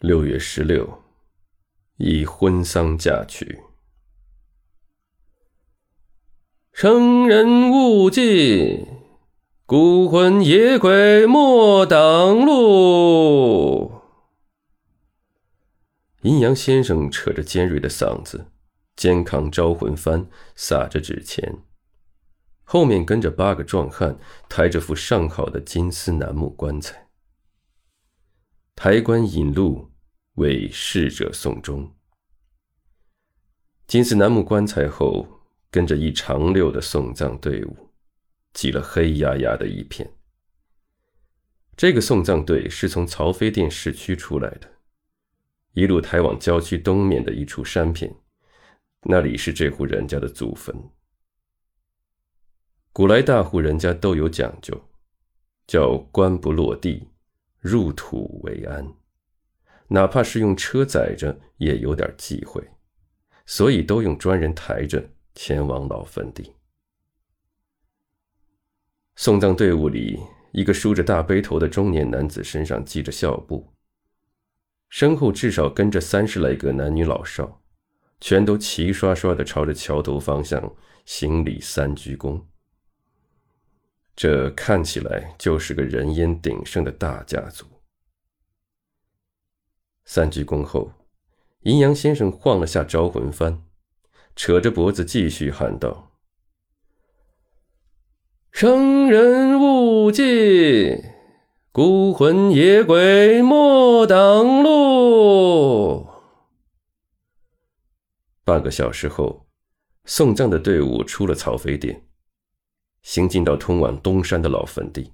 六月十六，以婚丧嫁娶。生人勿近，孤魂野鬼莫挡路。阴阳先生扯着尖锐的嗓子，肩扛招魂幡，撒着纸钱，后面跟着八个壮汉，抬着副上好的金丝楠木棺材。抬棺引路，为逝者送终。金丝楠木棺材后跟着一长溜的送葬队伍，挤了黑压压的一片。这个送葬队是从曹妃甸市区出来的，一路抬往郊区东面的一处山片，那里是这户人家的祖坟。古来大户人家都有讲究，叫棺不落地。入土为安，哪怕是用车载着，也有点忌讳，所以都用专人抬着前往老坟地。送葬队伍里，一个梳着大背头的中年男子身上系着孝布，身后至少跟着三十来个男女老少，全都齐刷刷的朝着桥头方向行礼三鞠躬。这看起来就是个人烟鼎盛的大家族。三鞠躬后，阴阳先生晃了下招魂幡，扯着脖子继续喊道：“生人勿近，孤魂野鬼莫挡路。”半个小时后，送葬的队伍出了曹妃甸。行进到通往东山的老坟地。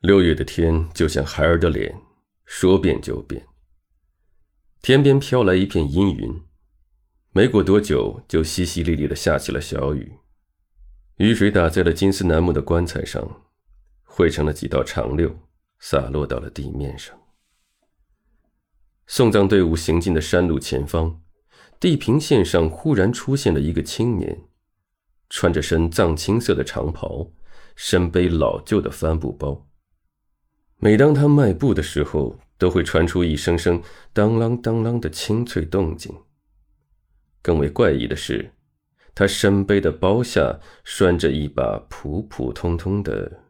六月的天就像孩儿的脸，说变就变。天边飘来一片阴云，没过多久就淅淅沥沥的下起了小雨。雨水打在了金丝楠木的棺材上，汇成了几道长溜，洒落到了地面上。送葬队伍行进的山路前方，地平线上忽然出现了一个青年。穿着身藏青色的长袍，身背老旧的帆布包。每当他迈步的时候，都会传出一声声当啷当啷的清脆动静。更为怪异的是，他身背的包下拴着一把普普通通的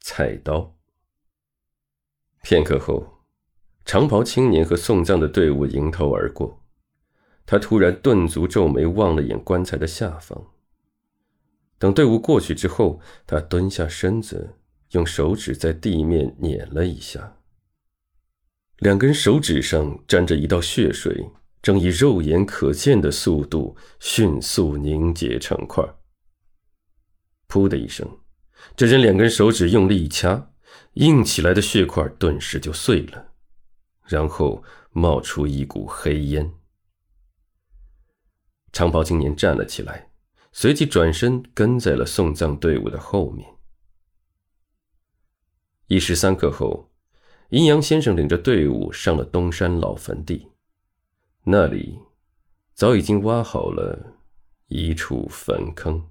菜刀。片刻后，长袍青年和送葬的队伍迎头而过，他突然顿足皱眉，望了眼棺材的下方。等队伍过去之后，他蹲下身子，用手指在地面捻了一下。两根手指上沾着一道血水，正以肉眼可见的速度迅速凝结成块。噗的一声，这人两根手指用力一掐，硬起来的血块顿时就碎了，然后冒出一股黑烟。长袍青年站了起来。随即转身跟在了送葬队伍的后面。一时三刻后，阴阳先生领着队伍上了东山老坟地，那里早已经挖好了一处坟坑。